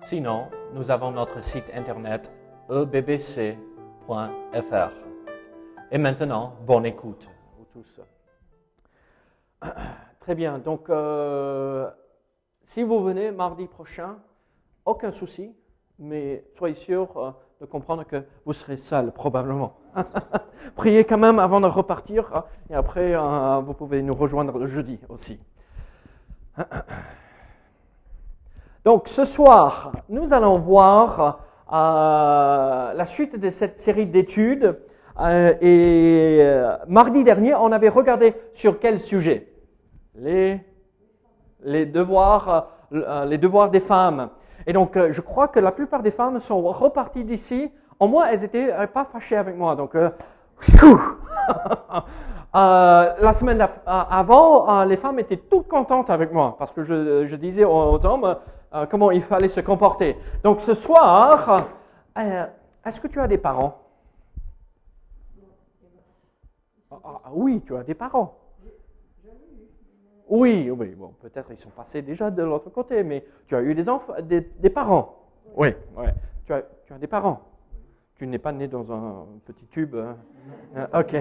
Sinon, nous avons notre site internet ebbc.fr. Et maintenant, bonne écoute, tous. Très bien, donc euh, si vous venez mardi prochain, aucun souci, mais soyez sûr euh, de comprendre que vous serez seul, probablement. Priez quand même avant de repartir, hein, et après, euh, vous pouvez nous rejoindre le jeudi aussi. Donc ce soir, nous allons voir euh, la suite de cette série d'études. Euh, et euh, mardi dernier, on avait regardé sur quel sujet? Les, devoirs, les devoirs des femmes. Et donc, je crois que la plupart des femmes sont reparties d'ici. Au moins, elles n'étaient pas fâchées avec moi. Donc, Euh, la semaine avant, les femmes étaient toutes contentes avec moi parce que je, disais aux, hommes comment il fallait se comporter. Donc ce soir, est-ce que tu as des parents? Ah, ah, Oui, tu as des parents. Oui, oui, bon, peut-être ils sont passés déjà de l'autre côté, mais tu as eu des des, parents. Oui, oui. Tu as, tu as des parents. Tu n'es pas né dans un petit tube. Hein. Euh, ok.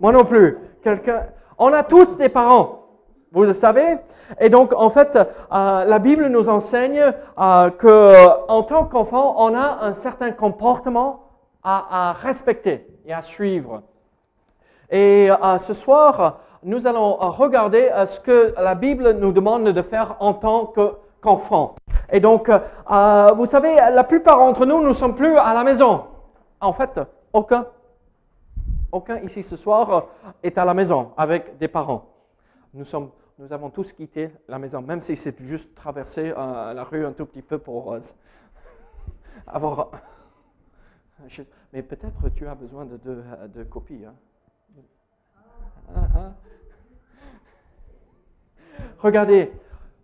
Moi non plus. Quelqu'un. On a tous des parents. Vous le savez? Et donc, en fait, euh, la Bible nous enseigne euh, que, en tant qu'enfant, on a un certain comportement à, respecter et à suivre. Et ce soir, nous allons regarder ce que la Bible nous demande de faire en tant qu'enfant. et donc, vous savez, la plupart d'entre nous, nous ne sommes plus à la maison. En fait, aucun, aucun ici ce soir est à la maison avec des parents. Nous, sommes, nous avons tous quitté la maison, même si c'est juste traverser euh, la rue un tout petit peu pour euh, avoir. Mais peut-être tu as besoin de, de, copies. Hein. Ah, ah. Regardez,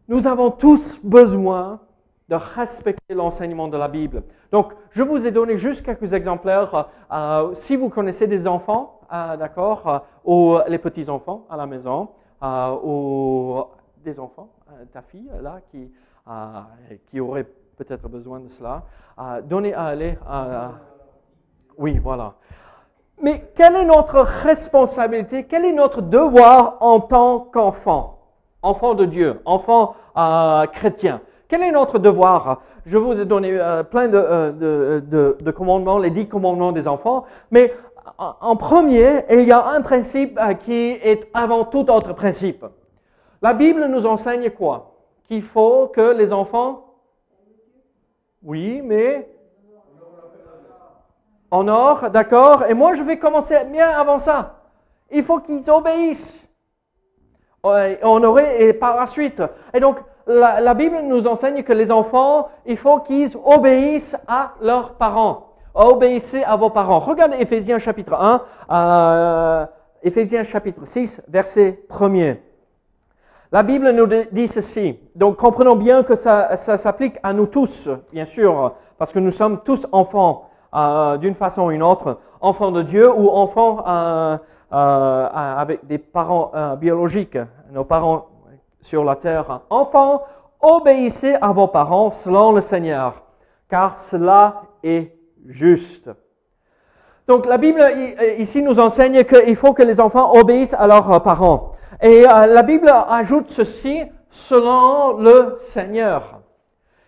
nous avons tous besoin de respecter l'enseignement de la Bible. Donc, je vous ai donné juste quelques exemplaires. Euh, si vous connaissez des enfants, euh, d'accord, euh, ou les petits-enfants à la maison, ou des enfants, ta fille là, qui, qui aurait peut-être besoin de cela, donnez à aller. oui, voilà. Mais quelle est notre responsabilité, quel est notre devoir en tant qu'enfant, enfant de Dieu, enfant chrétien quel est notre devoir? Je vous ai donné euh, plein euh, de, commandements, les dix commandements des enfants, mais en premier, il y a un principe euh, qui est avant tout autre principe. La Bible nous enseigne quoi? Qu'il faut que les enfants... Oui, mais... En or, d'accord? Et moi, je vais commencer bien avant ça. Il faut qu'ils obéissent. On aurait, et par la suite. Et donc, la, Bible nous enseigne que les enfants, il faut qu'ils obéissent à leurs parents. Obéissez à vos parents. Regardez Éphésiens chapitre 1, euh, Éphésiens chapitre 6, verset 1er. La Bible nous dit ceci. Donc comprenons bien que ça, s'applique à nous tous, bien sûr, parce que nous sommes tous enfants euh, d'une façon ou d'une autre, enfants de Dieu ou enfants euh, avec des parents biologiques, nos parents sur la terre. Enfants, obéissez à vos parents selon le Seigneur, car cela est juste. Donc la Bible ici nous enseigne qu'il faut que les enfants obéissent à leurs parents. Et euh, la Bible ajoute ceci selon le Seigneur.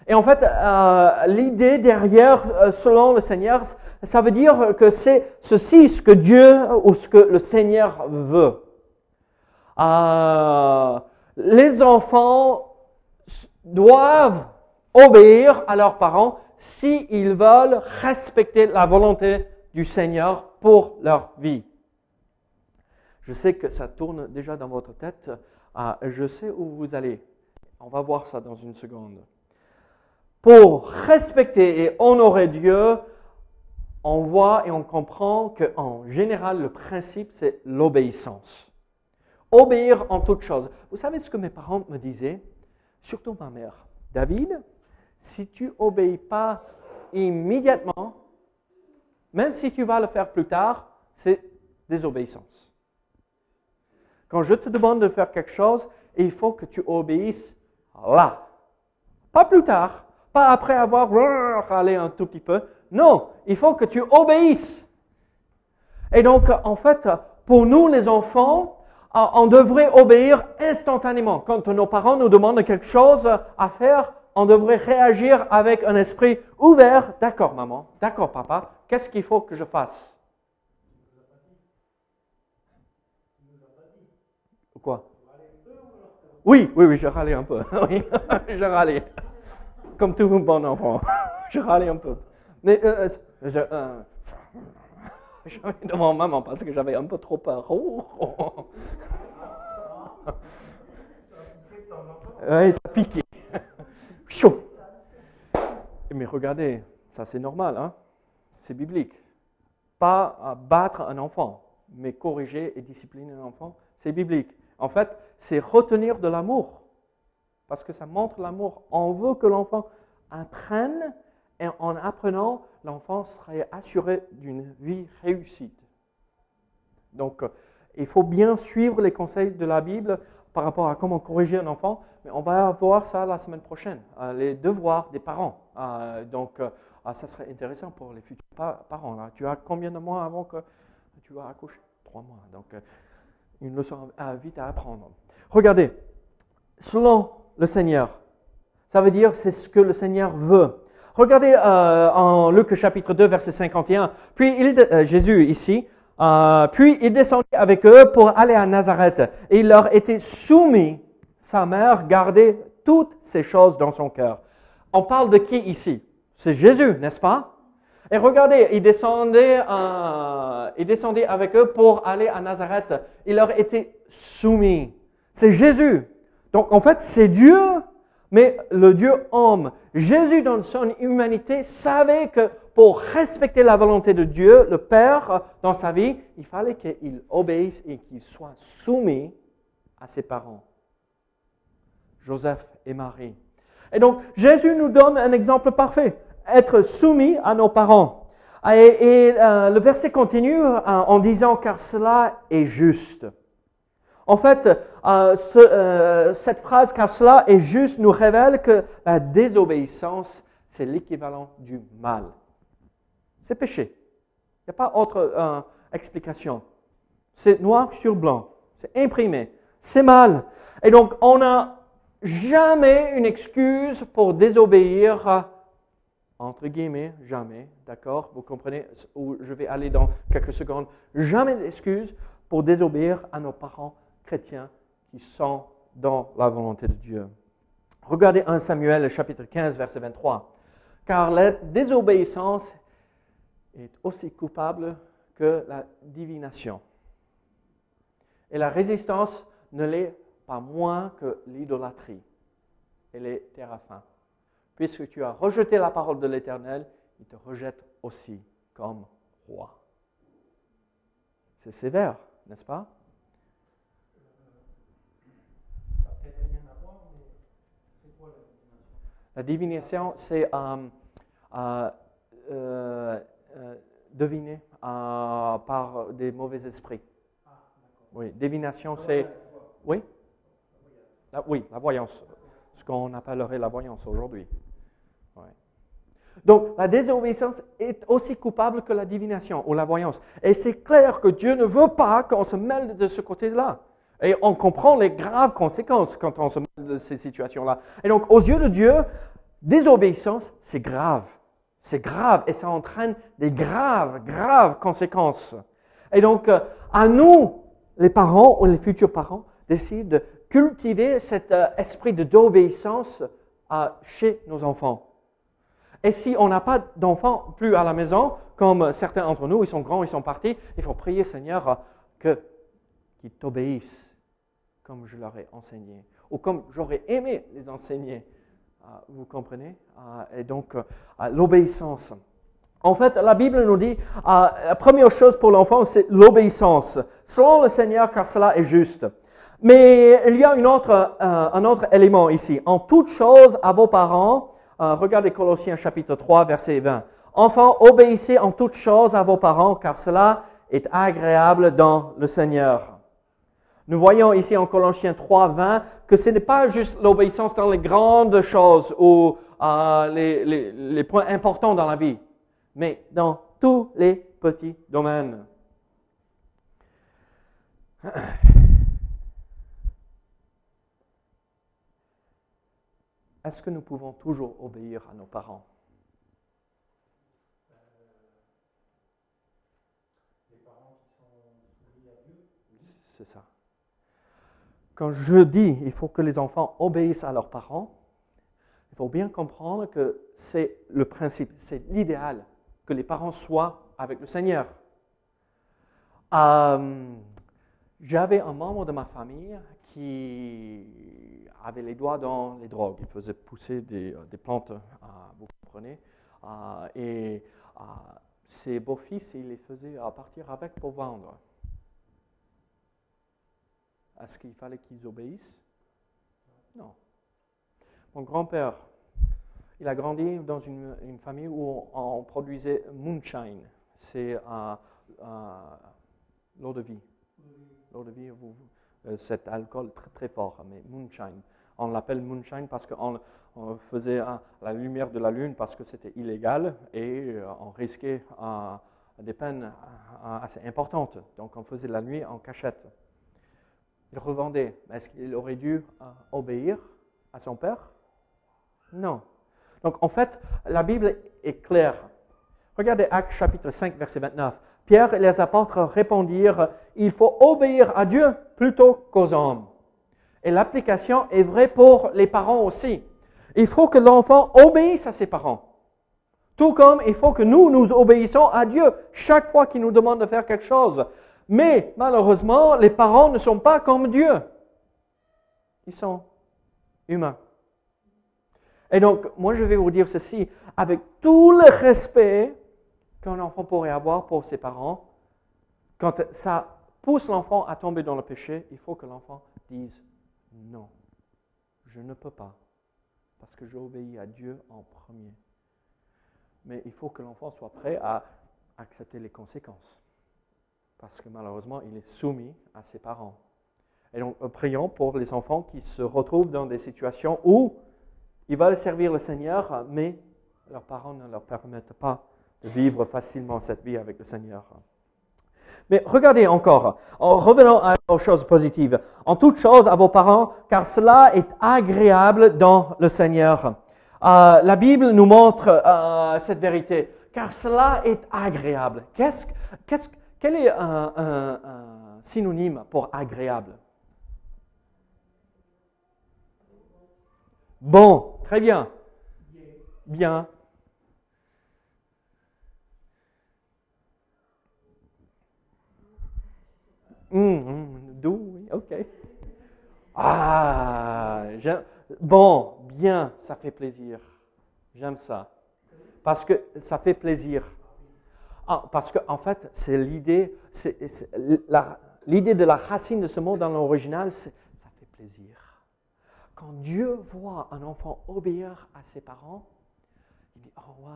Et en fait, euh, l'idée derrière euh, selon le Seigneur, ça veut dire que c'est ceci ce que Dieu ou ce que le Seigneur veut les enfants doivent obéir à leurs parents s'ils veulent respecter la volonté du Seigneur pour leur vie. Je sais que ça tourne déjà dans votre tête. Ah, je sais où vous allez. On va voir ça dans une seconde. pour respecter et honorer Dieu, on voit et on comprend qu'en général, le principe, c'est l'obéissance. Obéir en toutes choses. Vous savez ce que mes parents me disaient, surtout ma mère. David, si tu obéis pas immédiatement, même si tu vas le faire plus tard, c'est désobéissance. Quand je te demande de faire quelque chose, il faut que tu obéisses là. Pas plus tard, pas après avoir râlé un tout petit peu. Non, il faut que tu obéisses. Et donc, en fait, pour nous, les enfants, on devrait obéir instantanément. Quand nos parents nous demandent quelque chose à faire, on devrait réagir avec un esprit ouvert. D'accord, maman. D'accord, papa. Qu'est-ce qu'il faut que je fasse? Quoi? Oui, oui, oui, je râlais un peu. Oui, je râlais. Comme tout bon enfant. Je râlais un peu. Mais euh, je, euh, devant maman parce que j'avais un peu trop peur. Oh, oh. Oui, ça piquait. Mais regardez, ça c'est normal, hein? c'est biblique. Pas battre un enfant, mais corriger et discipliner un enfant, c'est biblique. En fait, c'est retenir de l'amour, parce que ça montre l'amour. On veut que l'enfant apprenne, et en apprenant, l'enfant serait assuré d'une vie réussite. Donc, il faut bien suivre les conseils de la Bible par rapport à comment corriger un enfant, mais on va voir ça la semaine prochaine, euh, les devoirs des parents. Euh, donc, euh, ah, ça serait intéressant pour les futurs parents. Tu as combien de mois avant que tu vas accoucher? Trois mois. Donc, une leçon vite à apprendre. Regardez, selon le Seigneur, ça veut dire c'est ce que le Seigneur veut. Regardez en Luc chapitre 2, verset 51. Puis Jésus ici, puis il descendit avec eux pour aller à Nazareth. Et il leur était soumis. Sa mère gardait toutes ces choses dans son cœur. On parle de qui ici? C'est Jésus, n'est-ce pas? Et regardez, il descendait, euh, il descendait avec eux pour aller à Nazareth. Il leur était soumis. C'est Jésus. Donc en fait, c'est Dieu, mais le Dieu homme. Jésus, dans son humanité, savait que pour respecter la volonté de Dieu, le Père, dans sa vie, il fallait qu'il obéisse et qu'il soit soumis à ses parents, Joseph et Marie. Et donc, Jésus nous donne un exemple parfait, être soumis à nos parents. Et, euh, le verset continue euh, en disant, car cela est juste. En fait, euh, cette phrase, car cela est juste, nous révèle que la désobéissance, c'est l'équivalent du mal. C'est péché. Il n'y a pas autre explication. C'est noir sur blanc. C'est imprimé. C'est mal. Et donc, on a jamais une excuse pour désobéir, entre guillemets, jamais, d'accord? Vous comprenez où je vais aller dans quelques secondes. Jamais d'excuse pour désobéir à nos parents chrétiens qui sont dans la volonté de Dieu. Regardez 1 Samuel chapitre 15 verset 23. Car la désobéissance est aussi coupable que la divination. Et la résistance ne l'est pas moins que l'idolâtrie et les terrafins. Puisque tu as rejeté la parole de l'Éternel, il te rejette aussi comme roi. C'est sévère, n'est-ce pas? La divination, c'est euh, euh, euh, deviner par des mauvais esprits. Oui, divination, c'est. Oui oui, la voyance, ce qu'on appellerait la voyance aujourd'hui. Donc, la désobéissance est aussi coupable que la divination ou la voyance. Et c'est clair que Dieu ne veut pas qu'on se mêle de ce côté-là. Et on comprend les graves conséquences quand on se mêle de ces situations-là. Et donc, aux yeux de Dieu, désobéissance, c'est grave. C'est grave et ça entraîne des graves, graves conséquences. Et donc, euh, à nous, les parents ou les futurs parents, d'essayer de cultiver cet euh, esprit d'obéissance euh, chez nos enfants. Et si on n'a pas d'enfants plus à la maison, comme certains d'entre nous, ils sont grands, ils sont partis, il faut prier Seigneur que qu'ils t'obéissent comme je leur ai enseigné, ou comme j'aurais aimé les enseigner. Euh, vous comprenez? Et donc, l'obéissance. En fait, la Bible nous dit, la première chose pour l'enfant, c'est l'obéissance, selon le Seigneur, car cela est juste. Mais il y a une autre, un autre élément ici. En toute chose à vos parents, regardez Colossiens chapitre 3, verset 20. Enfants, obéissez en toutes choses à vos parents, car cela est agréable dans le Seigneur. Nous voyons ici en Colossiens 3, 20 que ce n'est pas juste l'obéissance dans les grandes choses ou euh, les, les points importants dans la vie, mais dans tous les petits domaines. Est-ce que nous pouvons toujours obéir à nos parents? C'est ça. Quand je dis il faut que les enfants obéissent à leurs parents, il faut bien comprendre que c'est le principe, c'est l'idéal, que les parents soient avec le Seigneur. Euh, j'avais un membre de ma famille qui avait les doigts dans les drogues. Il faisait pousser des, euh, plantes, euh, vous comprenez, et ses beaux-fils, il les faisait partir avec pour vendre. Est-ce qu'il fallait qu'ils obéissent? Non. Mon grand-père, il a grandi dans une, famille où on, produisait moonshine. C'est euh, euh, l'eau de vie. L'eau de vie, euh, cet alcool très très fort, mais moonshine. On l'appelle moonshine parce qu'on faisait la lumière de la lune parce que c'était illégal et on risquait des peines assez importantes. Donc on faisait la nuit en cachette il revendait. Est-ce qu'il aurait dû euh, obéir à son père? Non. Donc en fait, la Bible est claire. Regardez Actes chapitre 5, verset 29. Pierre et les apôtres répondirent, il faut obéir à Dieu plutôt qu'aux hommes. Et l'application est vraie pour les parents aussi. Il faut que l'enfant obéisse à ses parents. Tout comme il faut que nous, nous obéissons à Dieu chaque fois qu'il nous demande de faire quelque chose. Mais malheureusement, les parents ne sont pas comme Dieu. Ils sont humains. Et donc, moi, je vais vous dire ceci, avec tout le respect qu'un enfant pourrait avoir pour ses parents, quand ça pousse l'enfant à tomber dans le péché, il faut que l'enfant dise non, je ne peux pas, parce que j'obéis à Dieu en premier. Mais il faut que l'enfant soit prêt à accepter les conséquences parce que malheureusement, il est soumis à ses parents. Et donc, prions pour les enfants qui se retrouvent dans des situations où ils veulent servir le Seigneur, mais leurs parents ne leur permettent pas de vivre facilement cette vie avec le Seigneur. Mais regardez encore, en revenant aux choses positives, en toute chose à vos parents, car cela est agréable dans le Seigneur. Euh, la Bible nous montre euh, cette vérité, car cela est agréable. Qu'est-ce, qu'est-ce, quel est un, synonyme pour agréable? Bon, très bien. Bien. Hum, hum, doux, ok. Ah, bon, bien, ça fait plaisir. J'aime ça. Parce que ça fait plaisir. Ah, parce qu'en en fait, c'est l'idée, l'idée de la racine de ce mot dans l'original, c'est ça fait plaisir. Quand Dieu voit un enfant obéir à ses parents, il dit, oh wow,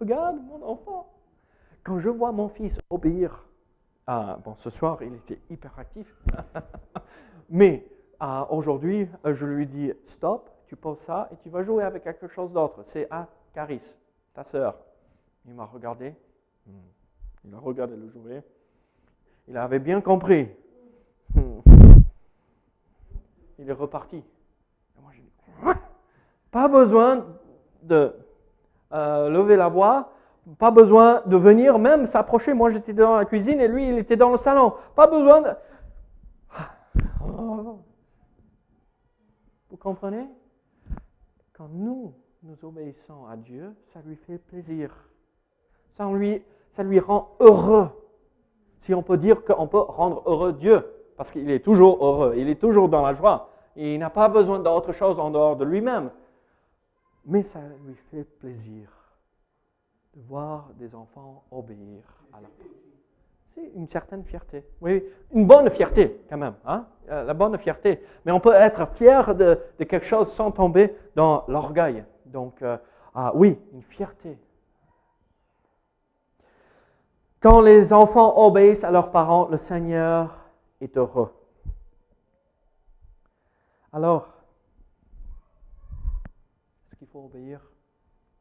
regarde mon enfant. Quand je vois mon fils obéir, ah, bon, ce soir, il était hyper actif, mais ah, aujourd'hui, je lui dis, stop, tu poses ça et tu vas jouer avec quelque chose d'autre. C'est à Caris, ta sœur. Il m'a regardé. Il a regardé le jouet. Il avait bien compris. Hmm. Il est reparti. pas besoin de euh, lever la voix, pas besoin de venir même s'approcher. Moi, j'étais dans la cuisine et lui, il était dans le salon. Pas besoin de... Vous comprenez? Quand nous, nous obéissons à Dieu, ça lui fait plaisir. Ça lui, rend heureux. Si on peut dire qu'on peut rendre heureux Dieu, parce qu'il est toujours heureux, il est toujours dans la joie, il n'a pas besoin d'autre chose en dehors de lui-même. Mais ça lui fait plaisir de voir des enfants obéir à parents. C'est une certaine fierté. Oui, une bonne fierté quand même. Hein? Euh, La bonne fierté. Mais on peut être fier de, de quelque chose sans tomber dans l'orgueil. Donc, euh, ah, oui, une fierté. Quand les enfants obéissent à leurs parents, le Seigneur est heureux. Alors, est-ce qu'il faut obéir?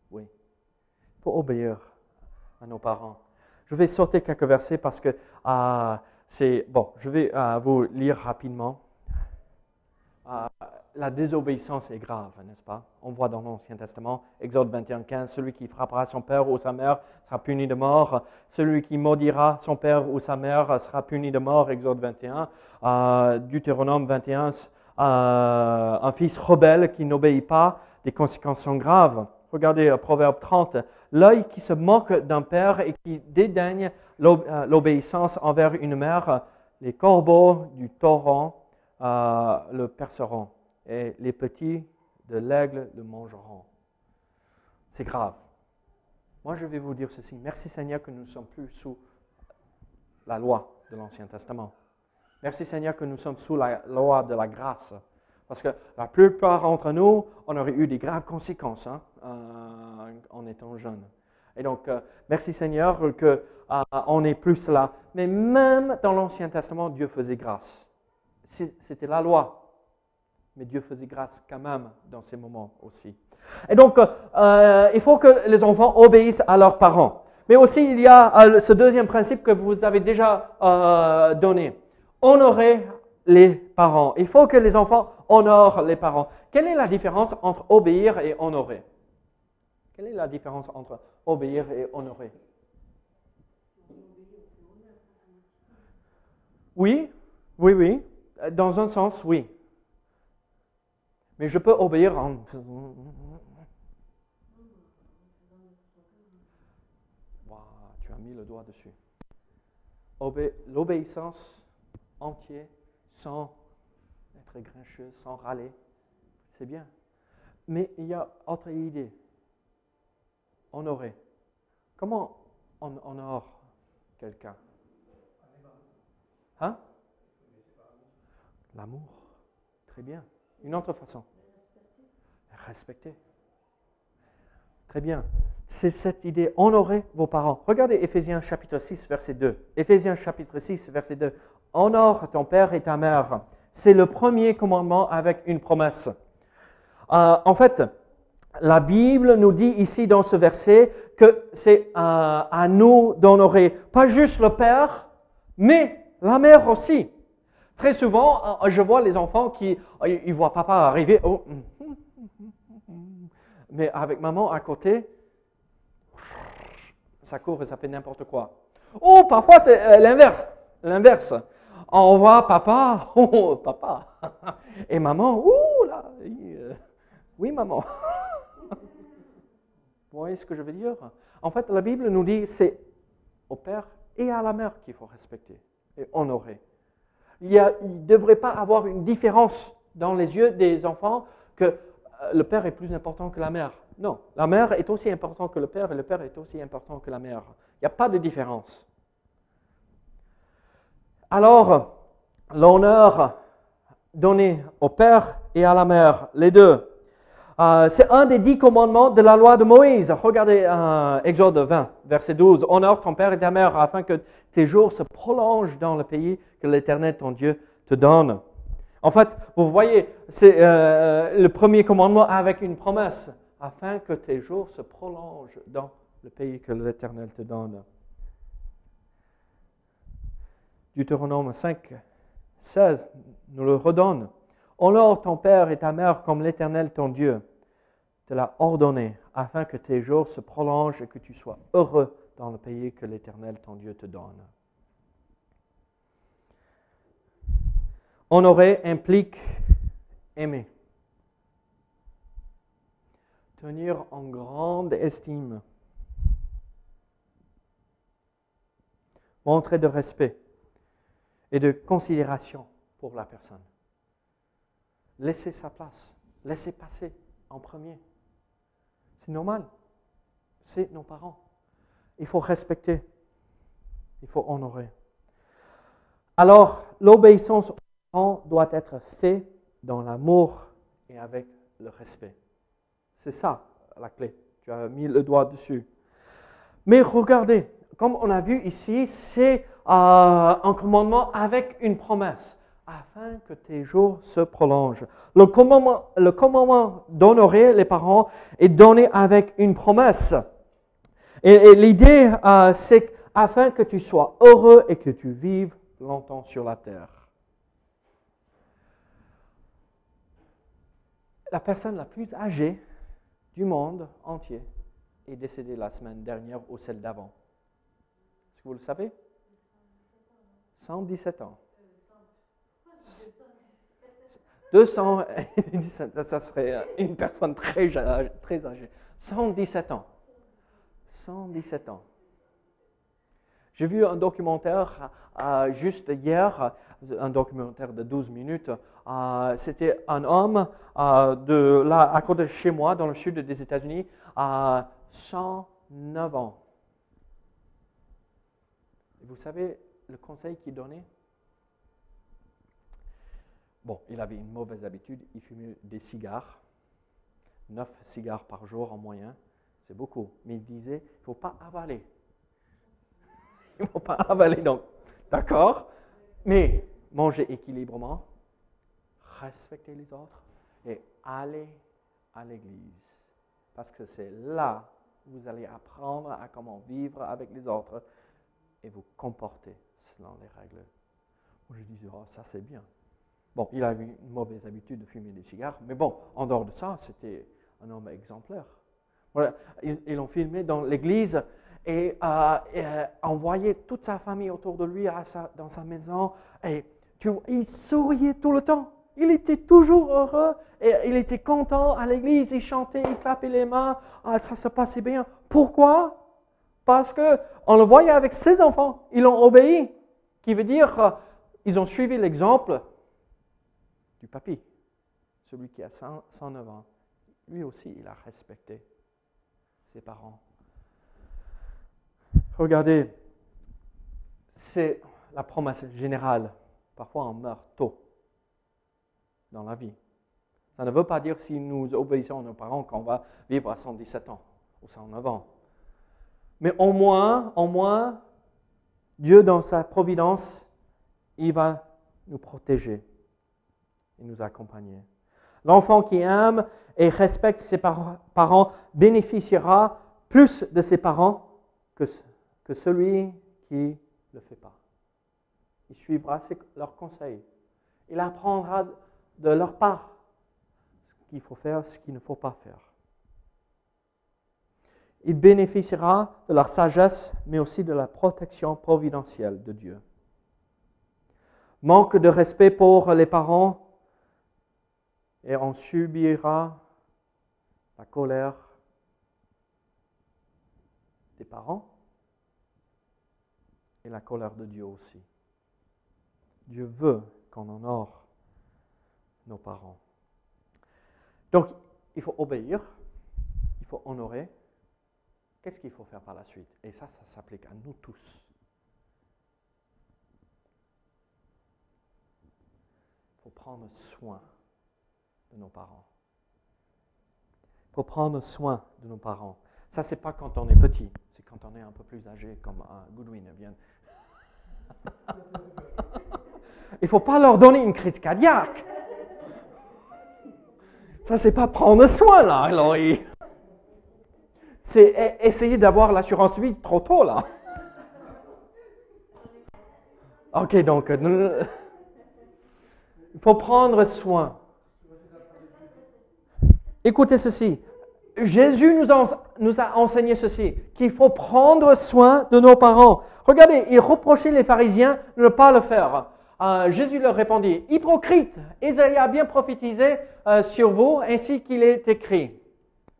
Oui. Il faut obéir à nos parents. Je vais sauter quelques versets parce que ah, c'est. Bon, je vais ah, vous lire rapidement. Ah, la désobéissance est grave, n'est-ce pas? On voit dans l'Ancien Testament, Exode 21, 15, celui qui frappera son père ou sa mère sera puni de mort. Celui qui maudira son père ou sa mère sera puni de mort, Exode 21. Euh, Deutéronome 21, euh, un fils rebelle qui n'obéit pas, des conséquences sont graves. Regardez euh, Proverbe 30. L'œil qui se moque d'un père et qui dédaigne euh, l'obéissance envers une mère, les corbeaux du torrent euh, le perceront et les petits de l'aigle le mangeront. C'est grave. Moi, je vais vous dire ceci. Merci Seigneur que nous ne sommes plus sous la loi de l'Ancien Testament. Merci Seigneur que nous sommes sous la loi de la grâce. Parce que la plupart d'entre nous, on aurait eu des graves conséquences hein, euh, en étant jeunes. Et donc, euh, merci Seigneur que euh, on plus là. Mais même dans l'Ancien Testament, Dieu faisait grâce. C'était la loi. Mais Dieu faisait grâce quand même dans ces moments aussi. Et donc, euh, il faut que les enfants obéissent à leurs parents. Mais aussi, il y a euh, ce deuxième principe que vous avez déjà euh, donné. Honorer les parents. Il faut que les enfants honorent les parents. Quelle est la différence entre obéir et honorer? Quelle est la différence entre obéir et honorer? Oui, oui, oui. Euh, Dans un sens, oui. Mais je peux obéir en... Waouh, tu as mis le doigt dessus. Obé- L'obéissance entière, sans être grincheux, sans râler, c'est bien. Mais il y a autre idée. Honorer. Comment on honore quelqu'un? Hein? L'amour. Très bien. Une autre façon. Respecter. Très bien. C'est cette idée. Honorer vos parents. Regardez Éphésiens chapitre 6, verset 2. Éphésiens chapitre 6, verset 2. Honore ton père et ta mère. C'est le premier commandement avec une promesse. Euh, en fait, la Bible nous dit ici dans ce verset que c'est euh, à nous d'honorer pas juste le père, mais la mère aussi. Très souvent, euh, je vois les enfants qui ils voient papa arriver, oh, mais avec maman à côté, ça court et ça fait n'importe quoi. Oh, parfois c'est euh, l'inverse. L'inverse. On voit papa, oh, papa, et maman, ouh là, euh, oui maman. Vous voyez ce que je veux dire? En fait, la Bible nous dit c'est au père et à la mère qu'il faut respecter et honorer. Il ne devrait pas avoir une différence dans les yeux des enfants que le père est plus important que la mère. Non, la mère est aussi importante que le père et le père est aussi important que la mère. Il n'y a pas de différence. Alors, l'honneur donné au père et à la mère, les deux, euh, c'est un des dix commandements de la loi de Moïse. Regardez euh, Exode 20, verset 12. Honore ton père et ta mère afin que tes jours se prolongent dans le pays que l'Éternel, ton Dieu, te donne. En fait, vous voyez, c'est euh, le premier commandement avec une promesse, afin que tes jours se prolongent dans le pays que l'Éternel te donne. Deutéronome 5, 16 nous le redonne. Honore ton père et ta mère comme l'Éternel ton Dieu te l'a ordonné, afin que tes jours se prolongent et que tu sois heureux dans le pays que l'Éternel ton Dieu te donne. Honorer implique aimer, tenir en grande estime, montrer de respect et de considération pour la personne. Laisser sa place, laisser passer en premier. C'est normal. C'est nos parents. Il faut respecter. Il faut honorer. Alors, l'obéissance parents doit être faite dans l'amour et avec le respect. C'est ça la clé. Tu as mis le doigt dessus. Mais regardez, comme on a vu ici, c'est euh, un commandement avec une promesse, afin que tes jours se prolongent. Le commandement, le commandement d'honorer les parents est donné avec une promesse. Et, l'idée, euh, c'est afin que tu sois heureux et que tu vives longtemps sur la terre. La personne la plus âgée du monde entier est décédée la semaine dernière ou celle d'avant. Est-ce que vous le savez? 117 ans. 217, ça serait une personne très, très âgée. 117 ans. 117 ans. J'ai vu un documentaire euh, juste hier, un documentaire de 12 minutes. Euh, c'était un homme euh, de là, à côté de chez moi, dans le sud des États-Unis, à 109 ans. vous savez le conseil qu'il donnait? Bon, il avait une mauvaise habitude, il fumait des cigares, 9 cigares par jour en moyenne, c'est beaucoup. Mais il disait, il ne faut pas avaler. Faut pas avaler, donc, d'accord Mais manger équilibrement, respecter les autres et aller à l'église. Parce que c'est là où vous allez apprendre à comment vivre avec les autres et vous comporter selon les règles. Moi, je disais, oh, ça c'est bien. Bon, il avait une mauvaise habitude de fumer des cigares, mais bon, en dehors de ça, c'était un homme exemplaire. Voilà, ils l'ont filmé dans l'église et, euh, euh, envoyé toute sa famille autour de lui dans sa maison. Et tu, il souriait tout le temps. Il était toujours heureux et il était content à l'église. Il chantait, il clapait les mains. Ah, ça se passait bien. Pourquoi? Parce que on le voyait avec ses enfants. Ils l'ont obéi. Qui veut dire, euh, ils ont suivi l'exemple du papy, celui qui a 109 ans. Lui aussi, il a respecté ses parents. Regardez, c'est la promesse générale. Parfois, on meurt tôt dans la vie. Ça ne veut pas dire si nous obéissons à nos parents qu'on va vivre à 117 ans ou 109 ans. Mais au moins, au moins, Dieu, dans sa providence, il va nous protéger et nous accompagner. L'enfant qui aime et respecte ses parents bénéficiera plus de ses parents que, que celui qui ne le fait pas. Il suivra leurs conseils. Il apprendra de leur part ce qu'il faut faire, ce qu'il ne faut pas faire. Il bénéficiera de leur sagesse, mais aussi de la protection providentielle de Dieu. Manque de respect pour les parents et on subira la colère des parents et la colère de Dieu aussi. Dieu veut qu'on honore nos parents. Donc, il faut obéir, il faut honorer. Qu'est-ce qu'il faut faire par la suite? Et ça, ça s'applique à nous tous. Il faut prendre soin de nos parents. Il faut prendre soin de nos parents. Ça, c'est pas quand on est petit, c'est quand on est un peu plus âgé, comme uh, Goodwin vient. Il ne faut pas leur donner une crise cardiaque. Ça, c'est pas prendre soin, là, Laurie. C'est essayer d'avoir l'assurance vie trop tôt, là. Ok, donc, euh, il faut prendre soin. Écoutez ceci. Jésus nous a, enseigné ceci, qu'il faut prendre soin de nos parents. Regardez, il reprochait les pharisiens de ne pas le faire. Euh, Jésus leur répondit, Hypocrite, Isaïe a bien prophétisé euh, sur vous, ainsi qu'il est écrit.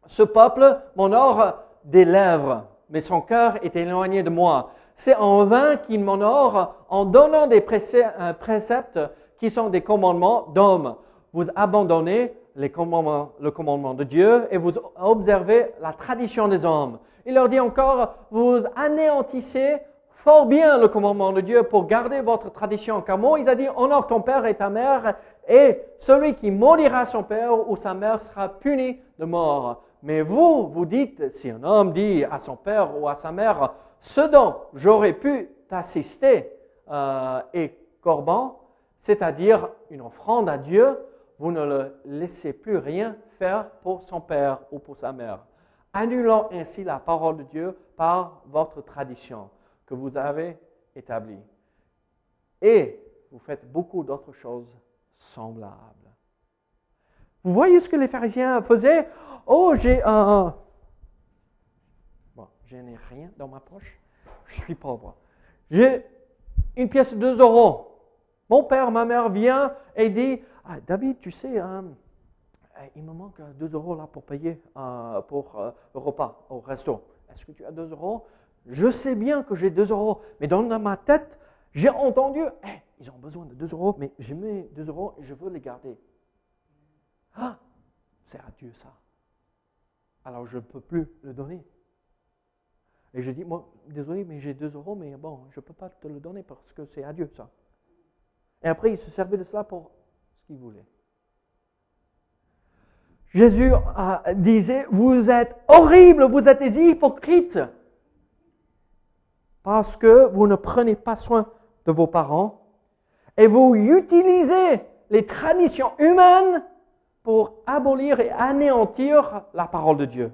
Ce peuple m'honore des lèvres, mais son cœur est éloigné de moi. C'est en vain qu'il m'honore en donnant des préceptes qui sont des commandements d'hommes. Vous abandonnez les commandements- le commandement de Dieu et vous observez la tradition des hommes. Il leur dit encore, vous anéantissez fort bien le commandement de Dieu pour garder votre tradition. Car Moïse a dit, honore ton père et ta mère, et celui qui maudira son père ou sa mère sera puni de mort. Mais vous, vous dites, si un homme dit à son père ou à sa mère, ce dont j'aurais pu t'assister euh, est corban, c'est-à-dire une offrande à Dieu, vous ne le laissez plus rien faire pour son père ou pour sa mère, annulant ainsi la parole de Dieu par votre tradition que vous avez établie. Et vous faites beaucoup d'autres choses semblables. Vous voyez ce que les pharisiens faisaient? Oh, j'ai un... Bon, je n'ai rien dans ma poche. Je suis pauvre. J'ai une pièce de 2 euros. Mon père, ma mère vient et dit ah, David, tu sais, hein, euh, il me manque 2 euros là pour payer euh, pour euh, le repas au resto. Est-ce que tu as 2 euros? Je sais bien que j'ai 2 euros, mais dans ma tête, j'ai entendu Eh, ils ont besoin de 2 euros, mais j'ai mis 2 euros et je veux les garder. Ah, c'est à Dieu ça. Alors je ne peux plus le donner. Et je dis, moi, désolé, mais j'ai 2 euros, mais bon, je ne peux pas te le donner parce que c'est à Dieu ça. Et après, il se servait de cela pour Jésus disait, vous êtes horribles, vous êtes des hypocrites, parce que vous ne prenez pas soin de vos parents et vous utilisez les traditions humaines pour abolir et anéantir la parole de Dieu.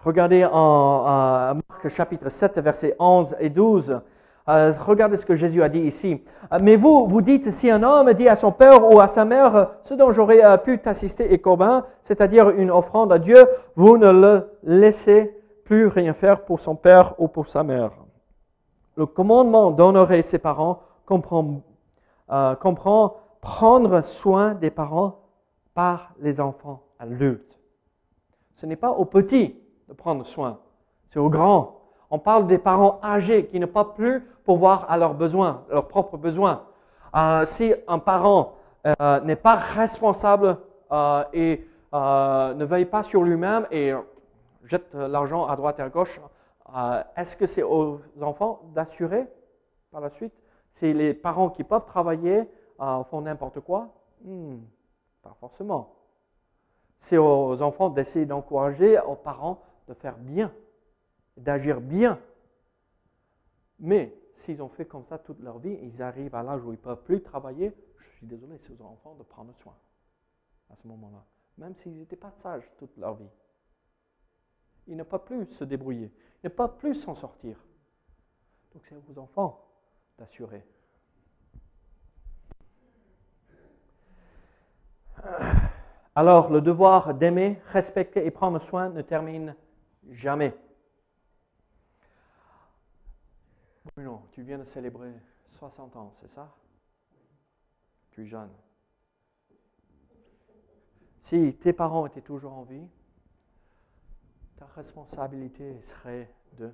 Regardez en, euh, Marc chapitre 7, versets 11 et 12. Euh, regardez ce que Jésus a dit ici. Euh, Mais vous, vous dites, si un homme dit à son père ou à sa mère, euh, ce dont j'aurais pu t'assister est commun, c'est-à-dire une offrande à Dieu, vous ne le laissez plus rien faire pour son père ou pour sa mère. Le commandement d'honorer ses parents comprend, comprend prendre soin des parents par les enfants adultes. Ce n'est pas aux petits de prendre soin, c'est aux grands. On parle des parents âgés qui ne peuvent plus pourvoir à leurs besoins, leurs propres besoins. Euh, si un parent euh, n'est pas responsable euh, et ne veille pas sur lui-même et jette l'argent à droite et à gauche, est-ce que c'est aux enfants d'assurer par la suite C'est les parents qui peuvent travailler, font n'importe quoi? Hmm, Pas forcément. C'est aux enfants d'essayer d'encourager aux parents de faire bien, d'agir bien. Mais s'ils ont fait comme ça toute leur vie, ils arrivent à l'âge où ils ne peuvent plus travailler, je suis désolé, c'est aux enfants de prendre soin à ce moment-là, même s'ils n'étaient pas sages toute leur vie. Ils ne peuvent plus se débrouiller, ils ne peuvent plus s'en sortir. Donc c'est aux enfants d'assurer. Alors, le devoir d'aimer, respecter et prendre soin ne termine jamais. Bruno, tu viens de célébrer 60 ans, c'est ça? Tu es jeune. Si tes parents étaient toujours en vie, ta responsabilité serait de...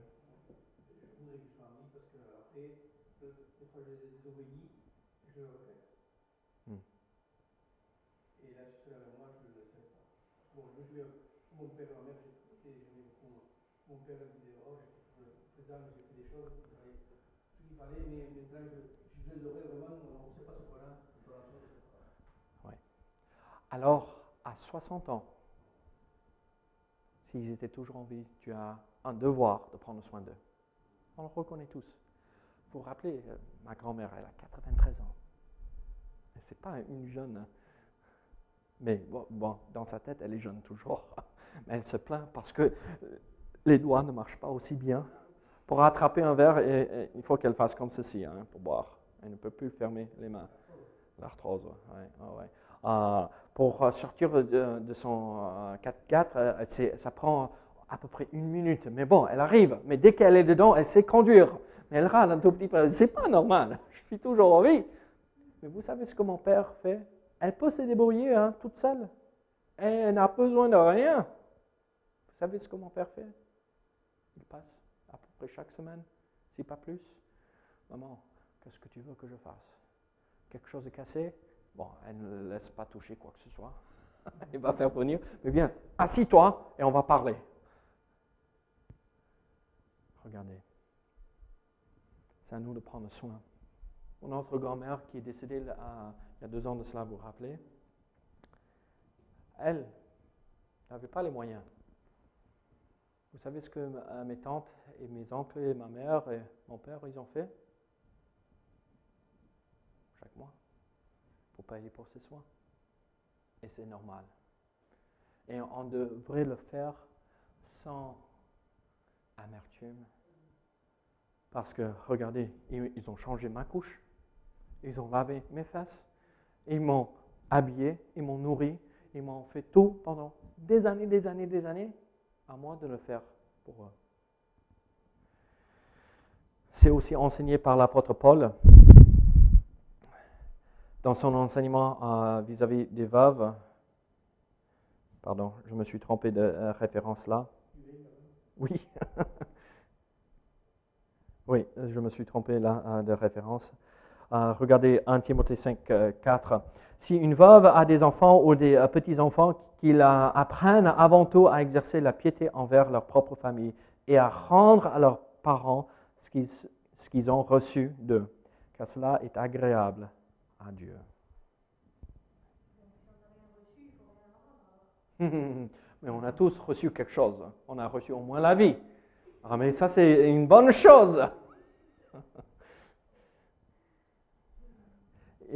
Hmm. Je je je mon mère, j'ai-. Mon père des âmes, j'ai fait des choses, il fallait, ce ce. Alors, à 60 ans, s'ils étaient toujours en vie, tu as un devoir de prendre soin d'eux. On le reconnaît tous. Vous vous rappelez, euh, ma grand-mère, elle a 93 ans. Et c'est pas une jeune. hein. Mais bon, bon, dans sa tête, elle est jeune toujours. Mais elle se plaint parce que euh, les doigts ne marchent pas aussi bien. Pour attraper un verre, il faut qu'elle fasse comme ceci hein, pour boire. Elle ne peut plus fermer les mains. L'arthrose. Euh, pour euh, sortir de, son euh, 4x4, euh, ça prend à peu près une minute. Mais bon, elle arrive. Mais dès qu'elle est dedans, elle sait conduire. Mais elle râle un tout petit peu. C'est pas normal. Je suis toujours en vie. Mais vous savez ce que mon père fait? Elle peut se débrouiller hein, toute seule. Elle n'a besoin de rien. Vous savez ce que mon père fait? Il passe près chaque semaine, si pas plus. Maman, qu'est-ce que tu veux que je fasse? Quelque chose est cassé? Bon, elle ne laisse pas toucher quoi que ce soit. Il va faire venir. Mais viens, assis-toi et on va parler. Regardez. C'est à nous de prendre soin. Notre grand-mère qui est décédée il y a deux ans de cela, vous vous rappelez? Elle n'avait pas les moyens. Vous savez ce que euh, mes tantes et mes oncles et ma mère et mon père, ils ont fait? Chaque mois. Pour payer pour ses soins. Et c'est normal. Et on devrait le faire sans amertume. Parce que, regardez, ils ont changé ma couche. Ils ont lavé mes fesses. Ils m'ont habillé, ils m'ont nourri, ils m'ont fait tout pendant des années, des années, des années, à moi de le faire pour eux. C'est aussi enseigné par l'apôtre Paul dans son enseignement vis-à-vis des veuves. Pardon, je me suis trompé de euh, référence là. Oui. oui, je me suis trompé là euh, de référence. Regardez 1 Timothée 5, 4. Si une veuve a des enfants ou des petits-enfants, qu'ils apprennent avant tout à exercer la piété envers leur propre famille et à rendre à leurs parents ce qu'ils, ce qu'ils ont reçu d'eux, car cela est agréable à Dieu. Mais on a tous reçu quelque chose. On a reçu au moins la vie. Ah, mais ça, c'est une bonne chose.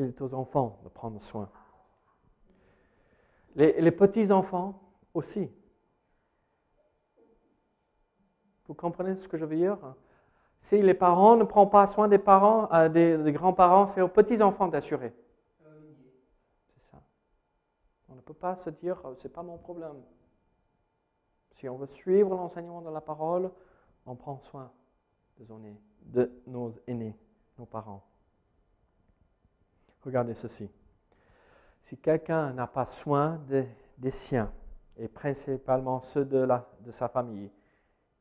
Il est aux enfants de prendre soin. Les, petits-enfants aussi. Vous comprenez ce que je veux dire? Si les parents ne prennent pas soin des parents, euh, des, grands-parents, c'est aux petits-enfants d'assurer. C'est ça. On ne peut pas se dire, euh, c'est pas mon problème. Si on veut suivre l'enseignement de la parole, on prend soin de nos aînés, nos parents. Regardez ceci. Si quelqu'un n'a pas soin des siens, et principalement ceux de, de sa famille,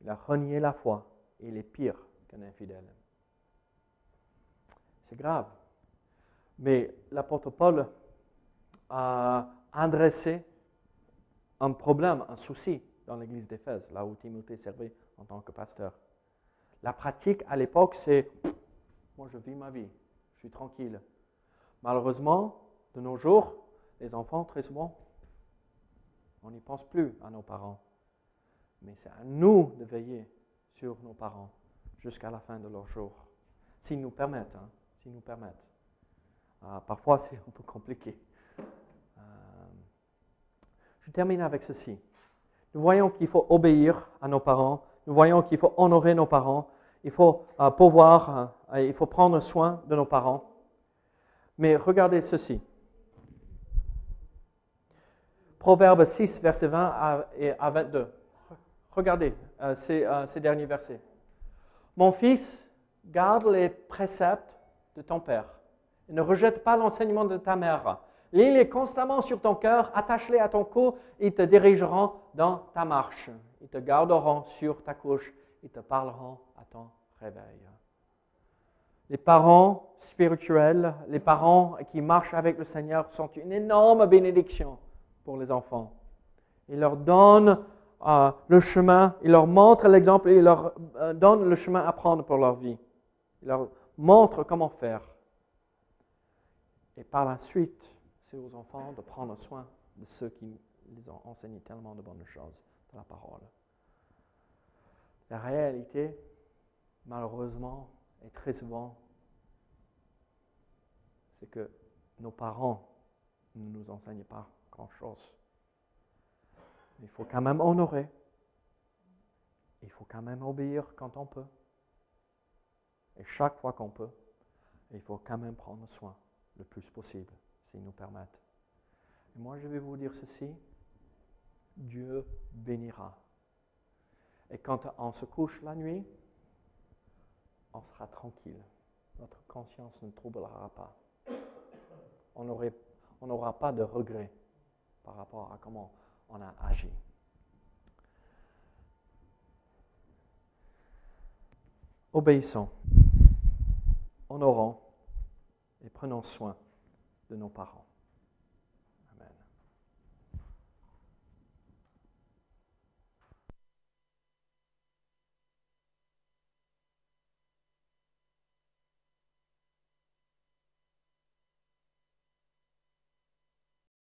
il a renié la foi et il est pire qu'un infidèle. C'est grave. Mais l'apôtre Paul a adressé un problème, un souci dans l'église d'Éphèse, là où Timothée servait en tant que pasteur. La pratique à l'époque, c'est moi je vis ma vie, je suis tranquille. Malheureusement, de nos jours, les enfants, très souvent, on n'y pense plus à nos parents. Mais c'est à nous de veiller sur nos parents jusqu'à la fin de leur jour. S'ils nous permettent. Hein, s'ils nous permettent. Ah, parfois, c'est un peu compliqué. Euh, je termine avec ceci. Nous voyons qu'il faut obéir à nos parents. Nous voyons qu'il faut honorer nos parents. Il faut euh, pouvoir, euh, il faut prendre soin de nos parents. Mais regardez ceci. Proverbe 6, verset 20 à 22. Regardez euh, euh, ces, derniers versets. Mon fils, garde les préceptes de ton père et ne rejette pas l'enseignement de ta mère. Lis-les constamment sur ton cœur, attache-les à ton cou, ils te dirigeront dans ta marche. Ils te garderont sur ta couche, ils te parleront à ton réveil. Les parents spirituels, les parents qui marchent avec le Seigneur sont une énorme bénédiction pour les enfants. Ils leur donnent euh, le chemin, ils leur montrent l'exemple, ils leur euh, donnent le chemin à prendre pour leur vie. Ils leur montrent comment faire. Et par la suite, c'est aux enfants de prendre soin de ceux qui les ont enseigné tellement de bonnes choses de la parole. La réalité, malheureusement, et très souvent, c'est que nos parents ne nous enseignent pas grand-chose. Il faut quand même honorer. Il faut quand même obéir quand on peut. Et chaque fois qu'on peut, il faut quand même prendre soin le plus possible, s'ils nous permettent. Et moi, je vais vous dire ceci, Dieu bénira. Et quand on se couche la nuit, on sera tranquille. Notre conscience ne troublera pas. On n'aura pas de regret par rapport à comment on a agi. Obéissons, honorons et prenons soin de nos parents.